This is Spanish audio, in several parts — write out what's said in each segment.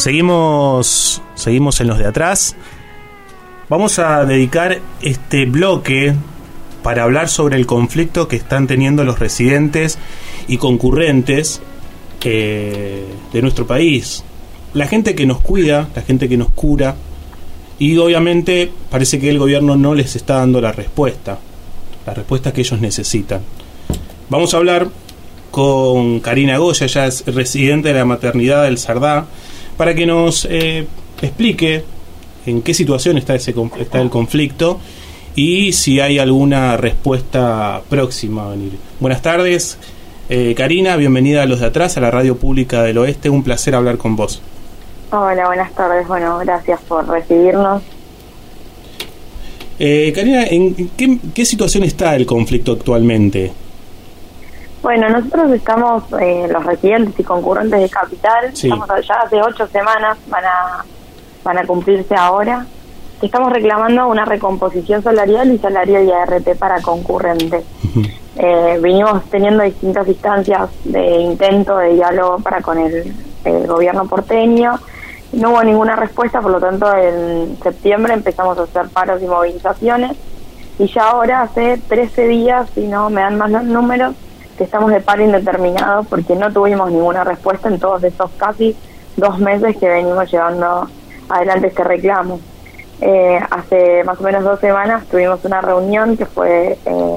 Seguimos, seguimos en los de atrás. Vamos a dedicar este bloque para hablar sobre el conflicto que están teniendo los residentes y concurrentes eh, de nuestro país. La gente que nos cuida, la gente que nos cura, y obviamente parece que el gobierno no les está dando la respuesta, la respuesta que ellos necesitan. Vamos a hablar con Karina Goya, ella es residente de la maternidad del Sardá, para que nos eh, explique en qué situación está, ese, está el conflicto y si hay alguna respuesta próxima a venir. Buenas tardes, eh, Karina, bienvenida a los de atrás, a la Radio Pública del Oeste, un placer hablar con vos. Hola, buenas tardes, bueno, gracias por recibirnos. Eh, Karina, ¿en qué, qué situación está el conflicto actualmente? Bueno, nosotros estamos, eh, los residentes y concurrentes de Capital, estamos allá hace ocho semanas, van a, van a cumplirse ahora, estamos reclamando una recomposición salarial y salario y ART para concurrentes. eh, venimos teniendo distintas instancias de intento de diálogo para con el, gobierno porteño, no hubo ninguna respuesta, por lo tanto en septiembre empezamos a hacer paros y movilizaciones. Y ya ahora hace 13 días, si no me dan más los números, estamos de paro indeterminado porque no tuvimos ninguna respuesta en todos esos casi dos meses que venimos llevando adelante este reclamo. Eh, hace más o menos dos semanas tuvimos una reunión que fue eh,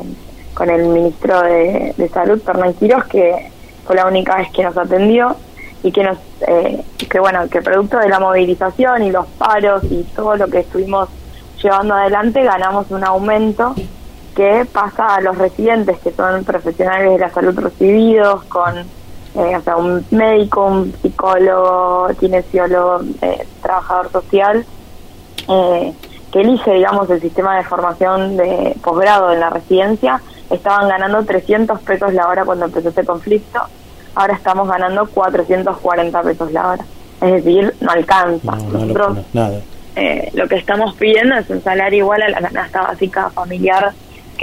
con el ministro de, Salud, Fernán Quiroz, que fue la única vez que nos atendió y que nos eh, que bueno que producto de la movilización y los paros y todo lo que estuvimos llevando adelante ganamos un aumento que pasa a los residentes, que son profesionales de la salud recibidos, con eh, o sea, un médico, un psicólogo, kinesiólogo, eh, trabajador social, eh, que elige, digamos, el sistema de formación de posgrado en la residencia, estaban ganando 300 pesos la hora cuando empezó este conflicto, ahora estamos ganando 440 pesos la hora. Es decir, no alcanza. Nosotros lo que estamos pidiendo es un salario igual a la canasta básica familiar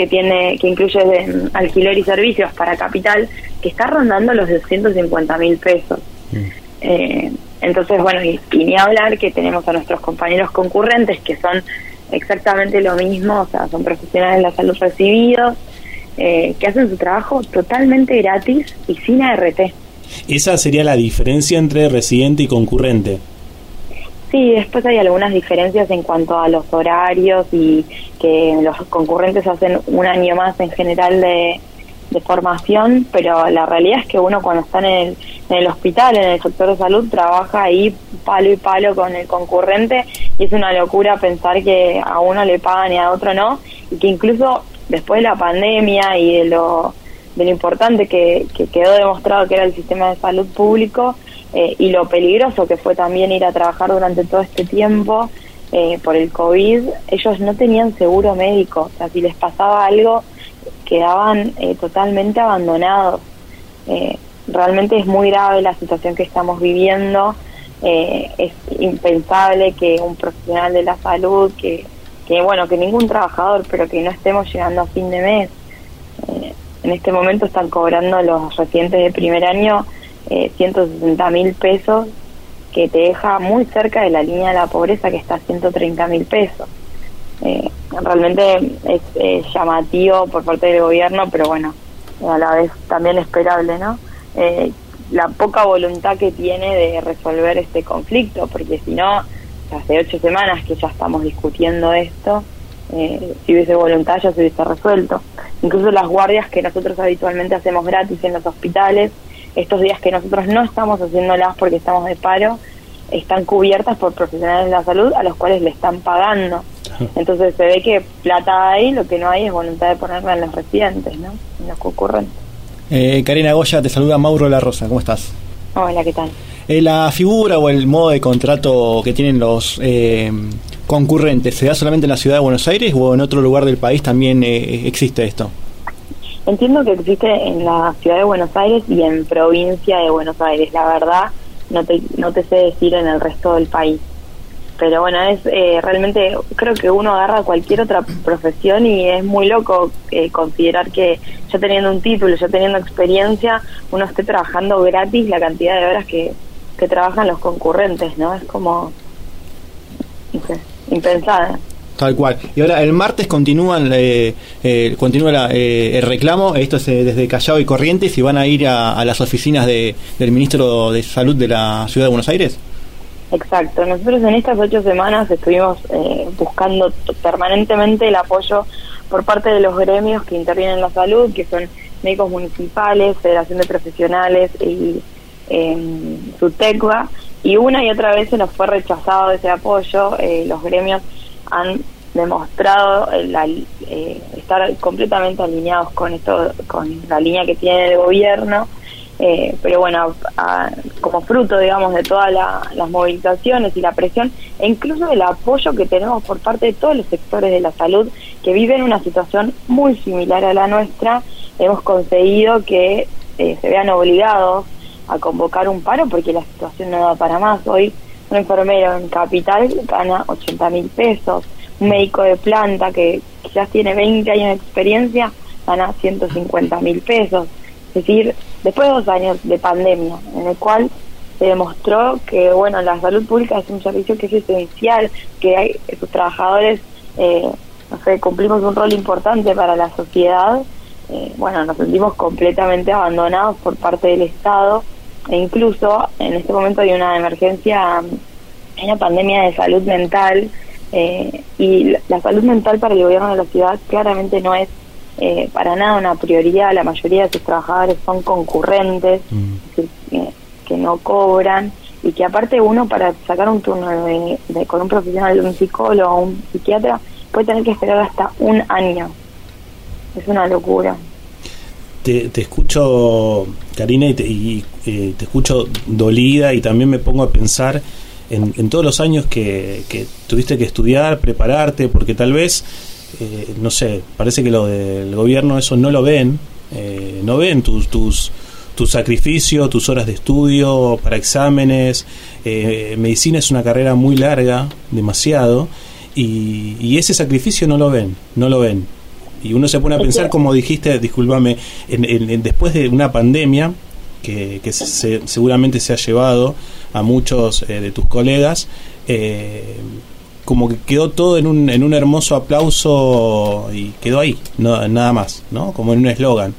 que tiene que incluye de alquiler y servicios para capital que está rondando los 250 mil pesos. Mm. eh, entonces bueno y, ni hablar que tenemos a nuestros compañeros concurrentes que son exactamente lo mismo o sea son profesionales de la salud recibidos eh, que hacen su trabajo totalmente gratis y sin ART esa sería la diferencia entre residente y concurrente Sí, después hay algunas diferencias en cuanto a los horarios y que los concurrentes hacen un año más en general de, formación, pero la realidad es que uno cuando está en el, en el hospital, en el sector de salud, trabaja ahí palo y palo con el concurrente y es una locura pensar que a uno le pagan y a otro no, y que incluso después de la pandemia y de lo, de lo importante que, que quedó demostrado que era el sistema de salud público, eh, y lo peligroso que fue también ir a trabajar durante todo este tiempo eh, por el COVID, ellos no tenían seguro médico, o sea, si les pasaba algo, quedaban eh, totalmente abandonados. realmente es muy grave la situación que estamos viviendo, es impensable que un profesional de la salud, que, que, bueno, que ningún trabajador, pero que no estemos llegando a fin de mes. en este momento están cobrando los residentes de primer año eh, 160 mil pesos, que te deja muy cerca de la línea de la pobreza que está a 130 mil pesos. Eh, realmente es llamativo por parte del gobierno, pero bueno, a la vez también esperable, ¿no? Eh, la poca voluntad que tiene de resolver este conflicto, porque si no, hace ocho semanas que ya estamos discutiendo esto, eh, si hubiese voluntad ya se hubiese resuelto. Incluso las guardias que nosotros habitualmente hacemos gratis en los hospitales, estos días que nosotros no estamos haciéndolas porque estamos de paro, están cubiertas por profesionales de la salud a los cuales le están pagando. Entonces se ve que plata hay, lo que no hay es voluntad de ponerla en los residentes, ¿no? En los concurrentes. Eh, Karina Goya, te saluda Mauro La Rosa, ¿cómo estás? Hola, ¿qué tal? Eh, la figura o el modo de contrato que tienen los eh, concurrentes, ¿se da solamente en la ciudad de Buenos Aires o en otro lugar del país también eh, existe esto? Entiendo que existe en la ciudad de Buenos Aires y en provincia de Buenos Aires. La verdad, no te, no te sé decir en el resto del país. Pero bueno, es eh, realmente, creo que uno agarra cualquier otra profesión y es muy loco eh, considerar que ya teniendo un título, ya teniendo experiencia, uno esté trabajando gratis la cantidad de horas que, que trabajan los concurrentes, ¿no? Es como, impensada. Tal cual. Y ahora el martes continúan, eh, eh, continúa eh, el reclamo, esto es desde Callao y Corrientes, y van a ir a, las oficinas de, del ministro de Salud de la Ciudad de Buenos Aires. Exacto. Nosotros en estas ocho semanas estuvimos buscando permanentemente el apoyo por parte de los gremios que intervienen en la salud, que son médicos municipales, Federación de Profesionales y eh, SUTECBA, y una y otra vez se nos fue rechazado ese apoyo. Eh, los gremios han demostrado eh, estar completamente alineados con esto, con la línea que tiene el gobierno. Eh, pero bueno, como fruto, digamos, de todas las movilizaciones y la presión, e incluso del apoyo que tenemos por parte de todos los sectores de la salud que viven una situación muy similar a la nuestra, hemos conseguido que eh, se vean obligados a convocar un paro porque la situación no da para más. Hoy un enfermero en Capital gana 80 mil pesos, un médico de planta que quizás tiene 20 años de experiencia gana 150 mil pesos. Es decir, después de dos años de pandemia, en el cual se demostró que bueno la salud pública es un servicio que es esencial, que hay, sus trabajadores, eh, no sé, cumplimos un rol importante para la sociedad. Eh, bueno, nos sentimos completamente abandonados por parte del Estado e incluso en este momento hay una emergencia, hay una pandemia de salud mental eh, y la salud mental para el gobierno de la ciudad claramente no es eh, para nada una prioridad, la mayoría de sus trabajadores son concurrentes, mm. que, no cobran y que aparte uno para sacar un turno de, con un profesional, un psicólogo o un psiquiatra, puede tener que esperar hasta un año. Es una locura. Te, escucho, Karina, y, te, eh, te escucho dolida y también me pongo a pensar en, todos los años que, que, tuviste que estudiar, prepararte, porque tal vez, eh, no sé, parece que lo del gobierno eso no lo ven, eh, no ven tus, tus, tu sacrificio, tus horas de estudio para exámenes. medicina es una carrera muy larga, demasiado, y, y ese sacrificio no lo ven, no lo ven. Y uno se pone a pensar, como dijiste, discúlpame, en, después de una pandemia que, seguramente se ha llevado a muchos eh, de tus colegas, eh, como que quedó todo en un, en un hermoso aplauso y quedó ahí, no, nada más, ¿no? Como en un eslogan.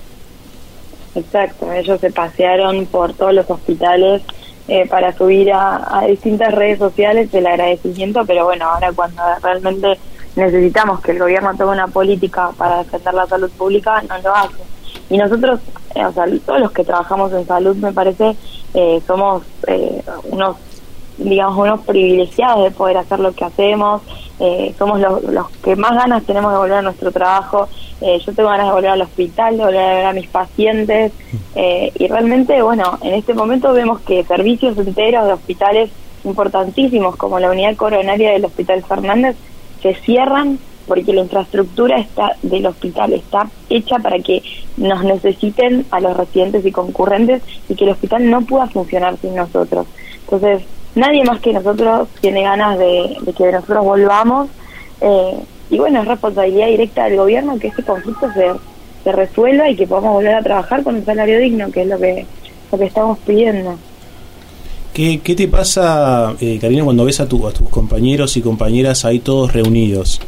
Exacto, ellos se pasearon por todos los hospitales eh, para subir a, a distintas redes sociales el agradecimiento, pero bueno, ahora cuando realmente necesitamos que el gobierno tome una política para defender la salud pública, no lo hace. Y nosotros, eh, o sea, todos los que trabajamos en salud, me parece, eh, somos eh, unos, digamos, unos privilegiados de poder hacer lo que hacemos, somos los, los, que más ganas tenemos de volver a nuestro trabajo. yo tengo ganas de volver al hospital, de volver a ver a mis pacientes, y realmente, bueno, en este momento vemos que servicios enteros de hospitales importantísimos, como la unidad coronaria del Hospital Fernández, se cierran porque la infraestructura está del hospital está hecha para que nos necesiten a los residentes y concurrentes y que el hospital no pueda funcionar sin nosotros. Entonces, nadie más que nosotros tiene ganas de, que nosotros volvamos. Eh, y bueno, es responsabilidad directa del gobierno que este conflicto se, se resuelva y que podamos volver a trabajar con un salario digno, que es lo que, lo que estamos pidiendo. ¿Qué, te pasa, eh, Karina, cuando ves a, tu, a tus compañeros y compañeras ahí todos reunidos?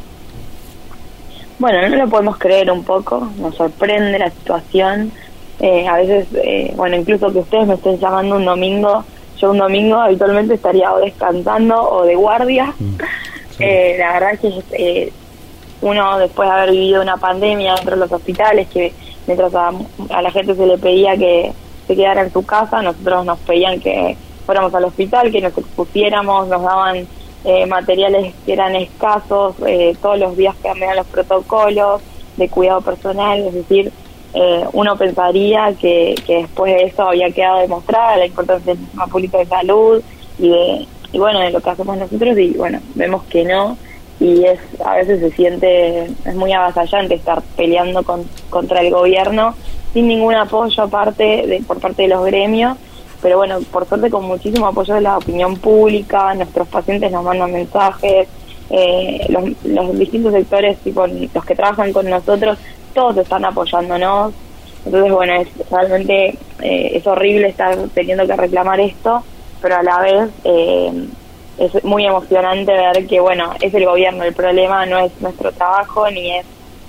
Bueno, no lo podemos creer un poco, nos sorprende la situación. Eh, a veces, eh, bueno, incluso que ustedes me estén llamando un domingo, yo un domingo habitualmente estaría o descansando o de guardia. Mm, eh, la verdad es que uno, después de haber vivido una pandemia dentro de los hospitales, que mientras a, a la gente se le pedía que se quedara en su casa, nosotros nos pedían que fuéramos al hospital, que nos expusiéramos, nos daban eh, materiales que eran escasos, eh, todos los días cambiaban los protocolos de cuidado personal, es decir, eh, uno pensaría que, que después de eso había quedado demostrada la importancia del sistema público de salud y de y bueno de lo que hacemos nosotros y bueno vemos que no. Y es a veces se siente es muy avasallante estar peleando con, contra el gobierno sin ningún apoyo aparte de por parte de los gremios pero bueno, por suerte con muchísimo apoyo de la opinión pública, nuestros pacientes nos mandan mensajes, eh, los, distintos sectores, tipo, los que trabajan con nosotros, todos están apoyándonos. Entonces, bueno, es realmente eh, es horrible estar teniendo que reclamar esto, pero a la vez eh, es muy emocionante ver que, bueno, es el gobierno el problema, no es nuestro trabajo ni es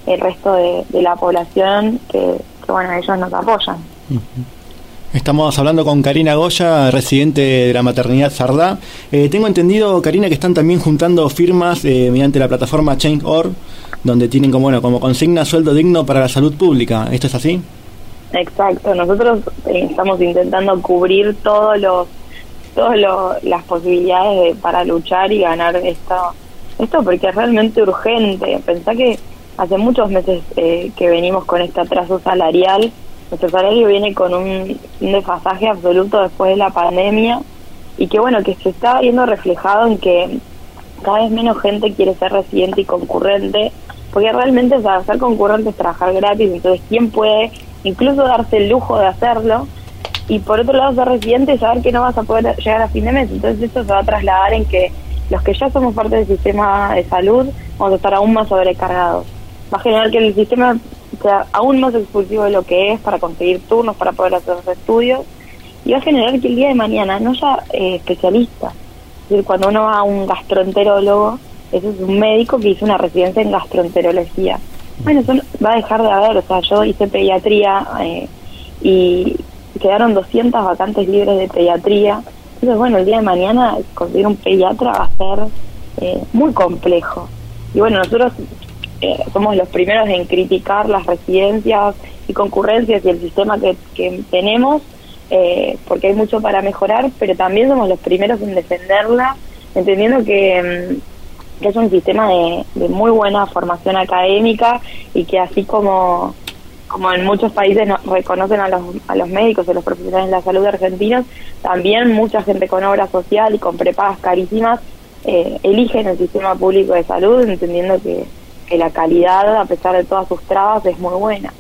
el resto de, la población que, bueno, ellos nos apoyan. Estamos hablando con Karina Goya, residente de la maternidad Sardá. Eh, tengo entendido, Karina, que están también juntando firmas eh, mediante la plataforma Change.org, donde tienen como, bueno, como consigna sueldo digno para la salud pública. ¿Esto es así? Exacto. Nosotros eh, estamos intentando cubrir todos los todas las posibilidades para luchar y ganar esto, esto porque es realmente urgente. Pensá que hace muchos meses que venimos con este atraso salarial nuestro salario viene con un, desfasaje absoluto después de la pandemia y que bueno, que se está viendo reflejado en que cada vez menos gente quiere ser residente y concurrente, porque realmente o ser concurrente es trabajar gratis, entonces ¿quién puede incluso darse el lujo de hacerlo? Y por otro lado ser residente y saber que no vas a poder llegar a fin de mes, entonces esto se va a trasladar en que los que ya somos parte del sistema de salud vamos a estar aún más sobrecargados. Va a generar que el sistema sea aún más expulsivo de lo que es para conseguir turnos, para poder hacer los estudios, y va a generar que el día de mañana no haya eh, especialistas. Es decir, cuando uno va a un gastroenterólogo, ese es un médico que hizo una residencia en gastroenterología. Bueno, eso va a dejar de haber, o sea, yo hice pediatría eh, y quedaron 200 vacantes libres de pediatría. Entonces, bueno, el día de mañana conseguir un pediatra va a ser eh, muy complejo. Y bueno, nosotros eh, somos los primeros en criticar las residencias y concurrencias y el sistema que, tenemos, eh, porque hay mucho para mejorar, pero también somos los primeros en defenderla, entendiendo que, mm, es un sistema de, muy buena formación académica y que así como como en muchos países reconocen a los, a los médicos, a los profesionales de la salud argentinos, también mucha gente con obra social y con prepagas carísimas eh, eligen el sistema público de salud, entendiendo que, que la calidad, a pesar de todas sus trabas, es muy buena.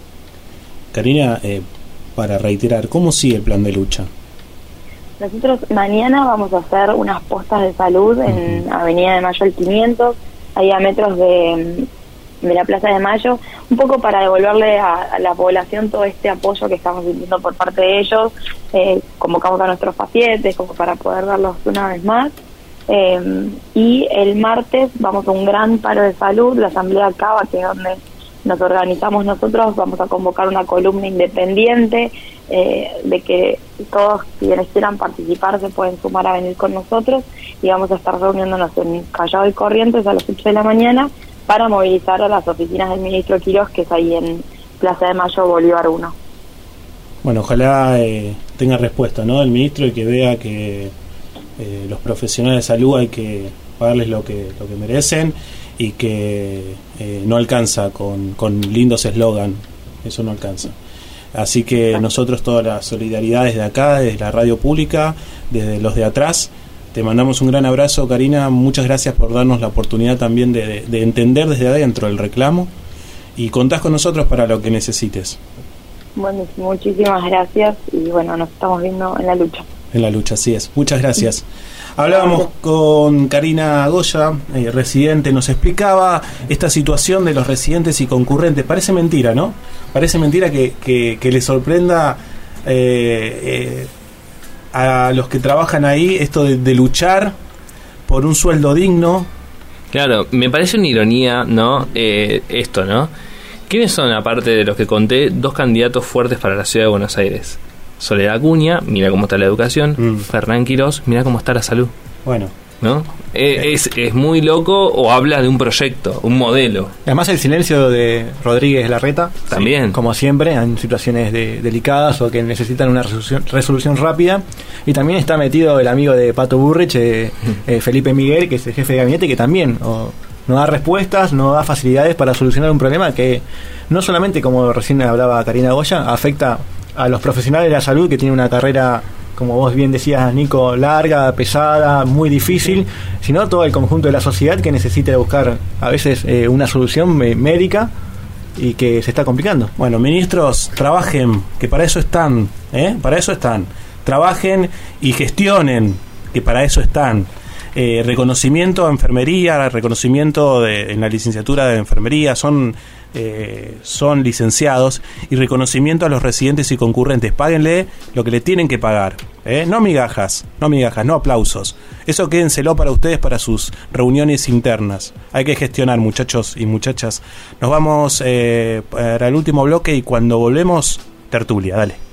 Karina, eh, para reiterar, ¿cómo sigue el plan de lucha? Nosotros mañana vamos a hacer unas postas de salud en Avenida de Mayo el 500, ahí a metros de, de la Plaza de Mayo, un poco para devolverle a, la población todo este apoyo que estamos sintiendo por parte de ellos. Eh, convocamos a nuestros pacientes como para poder darlos una vez más. Eh, y el martes vamos a un gran paro de salud, la Asamblea Cava, que es donde nos organizamos nosotros, vamos a convocar una columna independiente eh, de que todos quienes quieran participar se pueden sumar a venir con nosotros y vamos a estar reuniéndonos en Callao y Corrientes a las 8 de la mañana para movilizar a las oficinas del ministro Quiroz, que es ahí en Plaza de Mayo, Bolívar 1. Bueno, ojalá eh, tenga respuesta, ¿no? El ministro y que vea que eh, los profesionales de salud hay que pagarles lo que, lo que merecen y que eh, no alcanza con, con lindos eslogan, eso no alcanza. Así que nosotros toda la solidaridad desde acá, desde la radio pública, desde los de atrás, te mandamos un gran abrazo, Karina. Muchas gracias por darnos la oportunidad también de, de entender desde adentro el reclamo y contás con nosotros para lo que necesites. Bueno, muchísimas gracias y bueno, nos estamos viendo en la lucha en la lucha, así es. Muchas gracias. Hablábamos con Karina Goya, eh, residente, nos explicaba esta situación de los residentes y concurrentes. Parece mentira, ¿no? Parece mentira que, que, le sorprenda eh, eh, a los que trabajan ahí esto de, luchar por un sueldo digno. Claro, me parece una ironía, ¿no? esto, ¿no? ¿Quiénes son, aparte de los que conté, dos candidatos fuertes para la ciudad de Buenos Aires? Soledad Acuña, mira cómo está la educación. Mm. Fernán Quirós, mira cómo está la salud. Bueno. ¿No? Eh, es, es, muy loco o habla de un proyecto, un modelo. Además el silencio de Rodríguez Larreta. También. Como siempre, en situaciones delicadas o que necesitan una resolución, rápida. Y también está metido el amigo de Pato Burrich, eh, eh, Felipe Miguel, que es el jefe de gabinete, que también no da respuestas, no da facilidades para solucionar un problema que no solamente, como recién hablaba Karina Goya, afecta a los profesionales de la salud que tienen una carrera, como vos bien decías, Nico, larga, pesada, muy difícil, sino todo el conjunto de la sociedad que necesita buscar a veces eh, una solución médica y que se está complicando. Bueno, ministros, trabajen, que para eso están, ¿eh? Para eso están. Trabajen y gestionen, que para eso están. Eh, reconocimiento a enfermería, reconocimiento de, en la licenciatura de enfermería, son eh, son licenciados y reconocimiento a los residentes y concurrentes. Páguenle lo que le tienen que pagar. ¿eh? No migajas, no migajas, no aplausos. Eso quédenselo para ustedes, para sus reuniones internas. Hay que gestionar, muchachos y muchachas. Nos vamos eh, para el último bloque y cuando volvemos, tertulia, dale.